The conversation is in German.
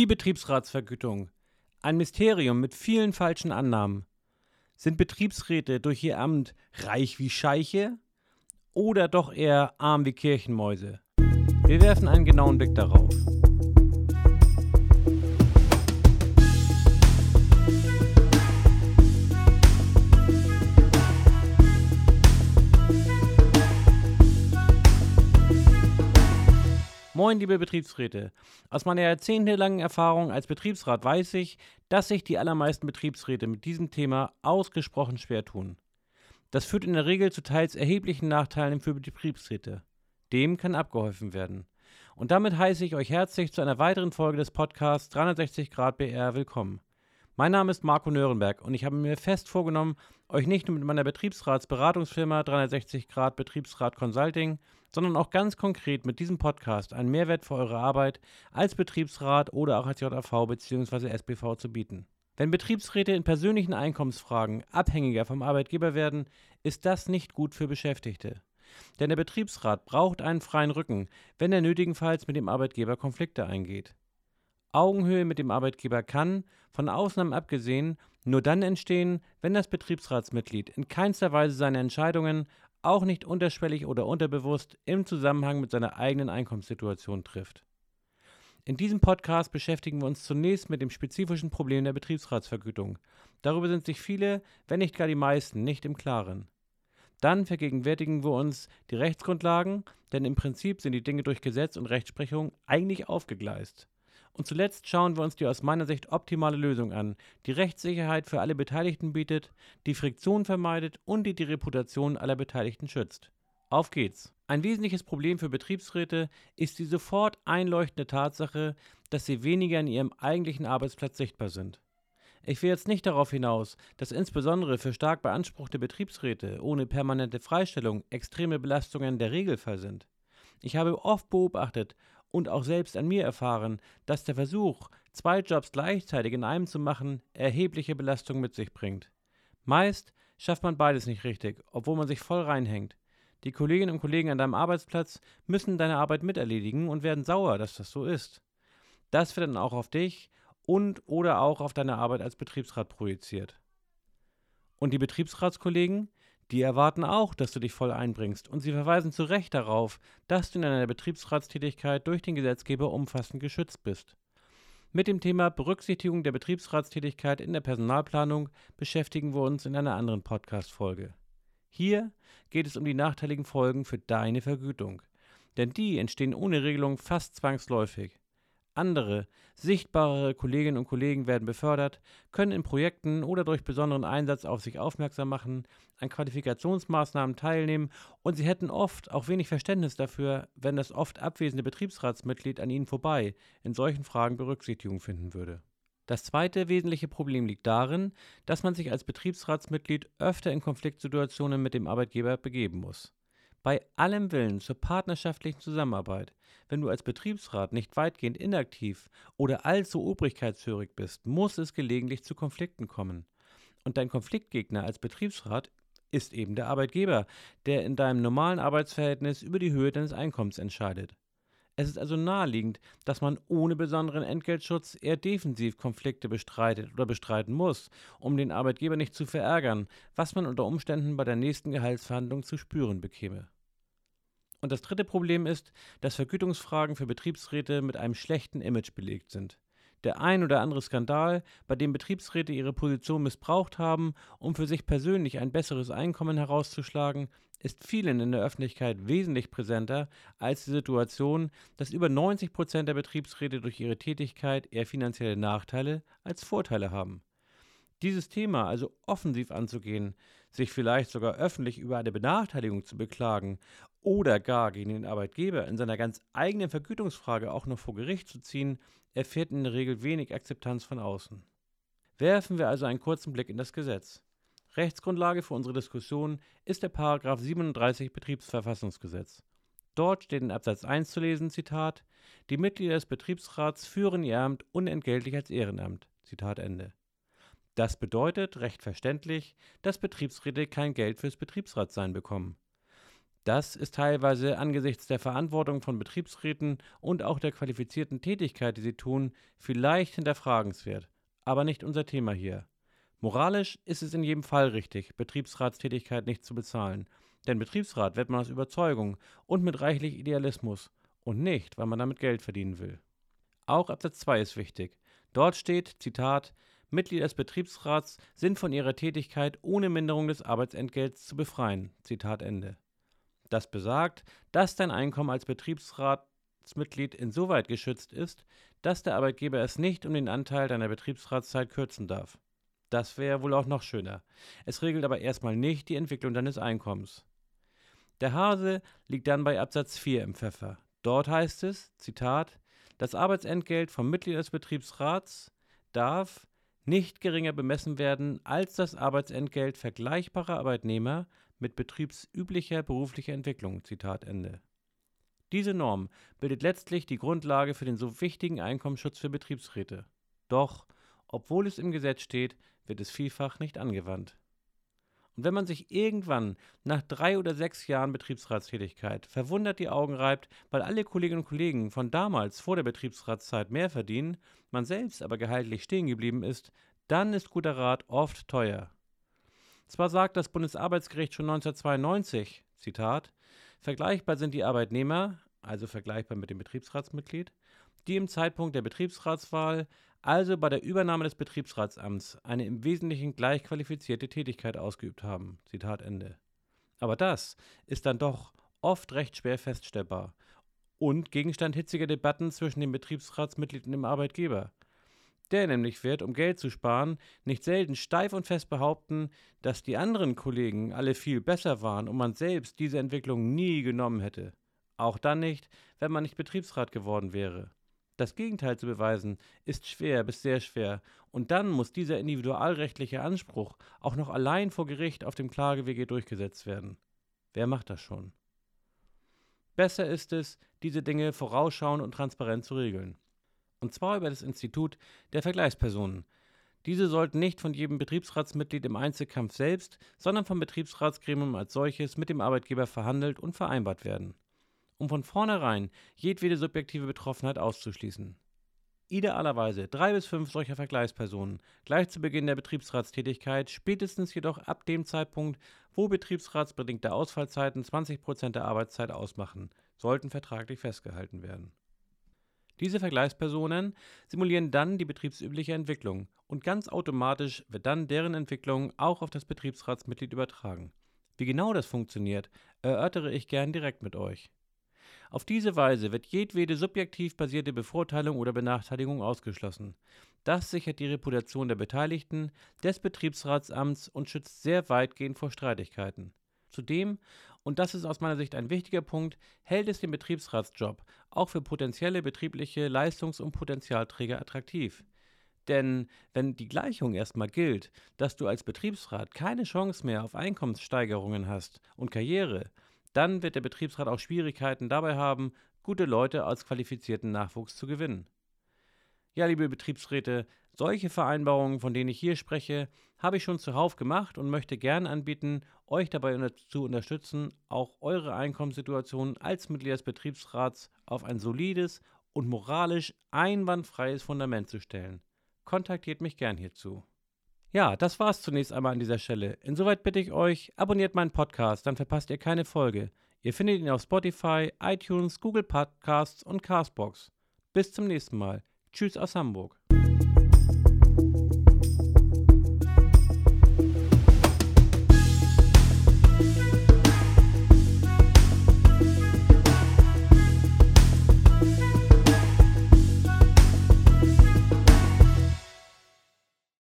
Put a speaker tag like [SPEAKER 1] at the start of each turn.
[SPEAKER 1] Die Betriebsratsvergütung. Ein Mysterium mit vielen falschen Annahmen. Sind Betriebsräte durch ihr Amt reich wie Scheiche oder doch eher arm wie Kirchenmäuse? Wir werfen einen genauen Blick darauf. Moin, liebe Betriebsräte. Aus meiner jahrzehntelangen Erfahrung als Betriebsrat weiß ich, dass sich die allermeisten Betriebsräte mit diesem Thema ausgesprochen schwer tun. Das führt in der Regel zu teils erheblichen Nachteilen für Betriebsräte. Dem kann abgeholfen werden. Und damit heiße ich euch herzlich zu einer weiteren Folge des Podcasts 360 Grad BR willkommen. Mein Name ist Marco Nörenberg und ich habe mir fest vorgenommen, euch nicht nur mit meiner Betriebsratsberatungsfirma 360 Grad Betriebsrat Consulting, sondern auch ganz konkret mit diesem Podcast einen Mehrwert für eure Arbeit als Betriebsrat oder auch als JAV bzw. SBV zu bieten. Wenn Betriebsräte in persönlichen Einkommensfragen abhängiger vom Arbeitgeber werden, ist das nicht gut für Beschäftigte. Denn der Betriebsrat braucht einen freien Rücken, wenn er nötigenfalls mit dem Arbeitgeber Konflikte eingeht. Augenhöhe mit dem Arbeitgeber kann, von Ausnahmen abgesehen, nur dann entstehen, wenn das Betriebsratsmitglied in keinster Weise seine Entscheidungen, auch nicht unterschwellig oder unterbewusst, im Zusammenhang mit seiner eigenen Einkommenssituation trifft. In diesem Podcast beschäftigen wir uns zunächst mit dem spezifischen Problem der Betriebsratsvergütung. Darüber sind sich viele, wenn nicht gar die meisten, nicht im Klaren. Dann vergegenwärtigen wir uns die Rechtsgrundlagen, denn im Prinzip sind die Dinge durch Gesetz und Rechtsprechung eigentlich aufgegleist. Und zuletzt schauen wir uns die aus meiner Sicht optimale Lösung an, die Rechtssicherheit für alle Beteiligten bietet, die Friktion vermeidet und die die Reputation aller Beteiligten schützt. Auf geht's! Ein wesentliches Problem für Betriebsräte ist die sofort einleuchtende Tatsache, dass sie weniger in ihrem eigentlichen Arbeitsplatz sichtbar sind. Ich will jetzt nicht darauf hinaus, dass insbesondere für stark beanspruchte Betriebsräte ohne permanente Freistellung extreme Belastungen der Regelfall sind. Ich habe oft beobachtet und auch selbst an mir erfahren, dass der Versuch, zwei Jobs gleichzeitig in einem zu machen, erhebliche Belastung mit sich bringt. Meist schafft man beides nicht richtig, obwohl man sich voll reinhängt. Die Kolleginnen und Kollegen an deinem Arbeitsplatz müssen deine Arbeit miterledigen und werden sauer, dass das so ist. Das wird dann auch auf dich und oder auch auf deine Arbeit als Betriebsrat projiziert. Und die Betriebsratskollegen, die erwarten auch, dass du dich voll einbringst und sie verweisen zu Recht darauf, dass du in deiner Betriebsratstätigkeit durch den Gesetzgeber umfassend geschützt bist. Mit dem Thema Berücksichtigung der Betriebsratstätigkeit in der Personalplanung beschäftigen wir uns in einer anderen Podcast-Folge. Hier geht es um die nachteiligen Folgen für deine Vergütung, denn die entstehen ohne Regelung fast zwangsläufig. Andere, sichtbarere Kolleginnen und Kollegen werden befördert, können in Projekten oder durch besonderen Einsatz auf sich aufmerksam machen, an Qualifikationsmaßnahmen teilnehmen und sie hätten oft auch wenig Verständnis dafür, wenn das oft abwesende Betriebsratsmitglied an ihnen vorbei in solchen Fragen Berücksichtigung finden würde. Das zweite wesentliche Problem liegt darin, dass man sich als Betriebsratsmitglied öfter in Konfliktsituationen mit dem Arbeitgeber begeben muss. Bei allem Willen zur partnerschaftlichen Zusammenarbeit, wenn du als Betriebsrat nicht weitgehend inaktiv oder allzu obrigkeitshörig bist, muss es gelegentlich zu Konflikten kommen. Und dein Konfliktgegner als Betriebsrat ist eben der Arbeitgeber, der in deinem normalen Arbeitsverhältnis über die Höhe deines Einkommens entscheidet. Es ist also naheliegend, dass man ohne besonderen Entgeltschutz eher defensiv Konflikte bestreitet oder bestreiten muss, um den Arbeitgeber nicht zu verärgern, was man unter Umständen bei der nächsten Gehaltsverhandlung zu spüren bekäme. Und das dritte Problem ist, dass Vergütungsfragen für Betriebsräte mit einem schlechten Image belegt sind. Der ein oder andere Skandal, bei dem Betriebsräte ihre Position missbraucht haben, um für sich persönlich ein besseres Einkommen herauszuschlagen, ist vielen in der Öffentlichkeit wesentlich präsenter als die Situation, dass über 90 Prozent der Betriebsräte durch ihre Tätigkeit eher finanzielle Nachteile als Vorteile haben. Dieses Thema also offensiv anzugehen, sich vielleicht sogar öffentlich über eine Benachteiligung zu beklagen oder gar gegen den Arbeitgeber in seiner ganz eigenen Vergütungsfrage auch noch vor Gericht zu ziehen, erfährt in der Regel wenig Akzeptanz von außen. Werfen wir also einen kurzen Blick in das Gesetz. Rechtsgrundlage für unsere Diskussion ist der Paragraph 37 Betriebsverfassungsgesetz. Dort steht in Absatz 1 zu lesen, Zitat, die Mitglieder des Betriebsrats führen ihr Amt unentgeltlich als Ehrenamt. Zitat Ende. Das bedeutet, recht verständlich, dass Betriebsräte kein Geld fürs Betriebsratsein bekommen. Das ist teilweise angesichts der Verantwortung von Betriebsräten und auch der qualifizierten Tätigkeit, die sie tun, vielleicht hinterfragenswert, aber nicht unser Thema hier. Moralisch ist es in jedem Fall richtig, Betriebsratstätigkeit nicht zu bezahlen, denn Betriebsrat wird man aus Überzeugung und mit reichlich Idealismus und nicht, weil man damit Geld verdienen will. Auch Absatz 2 ist wichtig. Dort steht, Zitat, Mitglieder des Betriebsrats sind von ihrer Tätigkeit ohne Minderung des Arbeitsentgelts zu befreien. Zitat Ende. Das besagt, dass dein Einkommen als Betriebsratsmitglied insoweit geschützt ist, dass der Arbeitgeber es nicht um den Anteil deiner Betriebsratszeit kürzen darf. Das wäre wohl auch noch schöner. Es regelt aber erstmal nicht die Entwicklung deines Einkommens. Der Hase liegt dann bei Absatz 4 im Pfeffer. Dort heißt es, Zitat, das Arbeitsentgelt vom Mitglied des Betriebsrats darf nicht geringer bemessen werden als das Arbeitsentgelt vergleichbarer Arbeitnehmer mit betriebsüblicher beruflicher Entwicklung. Zitat Ende. Diese Norm bildet letztlich die Grundlage für den so wichtigen Einkommensschutz für Betriebsräte. Doch, obwohl es im Gesetz steht, wird es vielfach nicht angewandt. Und wenn man sich irgendwann nach drei oder sechs Jahren Betriebsratstätigkeit verwundert die Augen reibt, weil alle Kolleginnen und Kollegen von damals vor der Betriebsratszeit mehr verdienen, man selbst aber gehaltlich stehen geblieben ist, dann ist guter Rat oft teuer. Zwar sagt das Bundesarbeitsgericht schon 1992, Zitat, vergleichbar sind die Arbeitnehmer, also vergleichbar mit dem Betriebsratsmitglied, die im Zeitpunkt der Betriebsratswahl, also bei der Übernahme des Betriebsratsamts, eine im Wesentlichen gleich qualifizierte Tätigkeit ausgeübt haben. Zitat Ende. Aber das ist dann doch oft recht schwer feststellbar und Gegenstand hitziger Debatten zwischen dem Betriebsratsmitglied und dem Arbeitgeber. Der nämlich wird, um Geld zu sparen, nicht selten steif und fest behaupten, dass die anderen Kollegen alle viel besser waren und man selbst diese Entwicklung nie genommen hätte. Auch dann nicht, wenn man nicht Betriebsrat geworden wäre. Das Gegenteil zu beweisen, ist schwer bis sehr schwer, und dann muss dieser individualrechtliche Anspruch auch noch allein vor Gericht auf dem Klagewege durchgesetzt werden. Wer macht das schon? Besser ist es, diese Dinge vorausschauend und transparent zu regeln und zwar über das Institut der Vergleichspersonen. Diese sollten nicht von jedem Betriebsratsmitglied im Einzelkampf selbst, sondern vom Betriebsratsgremium als solches mit dem Arbeitgeber verhandelt und vereinbart werden, um von vornherein jedwede subjektive Betroffenheit auszuschließen. Idealerweise drei bis fünf solcher Vergleichspersonen gleich zu Beginn der Betriebsratstätigkeit, spätestens jedoch ab dem Zeitpunkt, wo betriebsratsbedingte Ausfallzeiten 20% der Arbeitszeit ausmachen, sollten vertraglich festgehalten werden. Diese Vergleichspersonen simulieren dann die betriebsübliche Entwicklung und ganz automatisch wird dann deren Entwicklung auch auf das Betriebsratsmitglied übertragen. Wie genau das funktioniert, erörtere ich gern direkt mit euch. Auf diese Weise wird jedwede subjektiv basierte Bevorteilung oder Benachteiligung ausgeschlossen. Das sichert die Reputation der Beteiligten, des Betriebsratsamts und schützt sehr weitgehend vor Streitigkeiten. Zudem und das ist aus meiner Sicht ein wichtiger Punkt, hält es den Betriebsratsjob auch für potenzielle betriebliche Leistungs- und Potenzialträger attraktiv. Denn wenn die Gleichung erstmal gilt, dass du als Betriebsrat keine Chance mehr auf Einkommenssteigerungen hast und Karriere, dann wird der Betriebsrat auch Schwierigkeiten dabei haben, gute Leute als qualifizierten Nachwuchs zu gewinnen. Ja, liebe Betriebsräte, solche Vereinbarungen, von denen ich hier spreche, habe ich schon zuhauf gemacht und möchte gern anbieten, euch dabei zu unterstützen, auch eure Einkommenssituation als Mitglied des Betriebsrats auf ein solides und moralisch einwandfreies Fundament zu stellen. Kontaktiert mich gern hierzu. Ja, das war's zunächst einmal an dieser Stelle. Insoweit bitte ich euch, abonniert meinen Podcast, dann verpasst ihr keine Folge. Ihr findet ihn auf Spotify, iTunes, Google Podcasts und Castbox. Bis zum nächsten Mal. Tschüss aus Hamburg.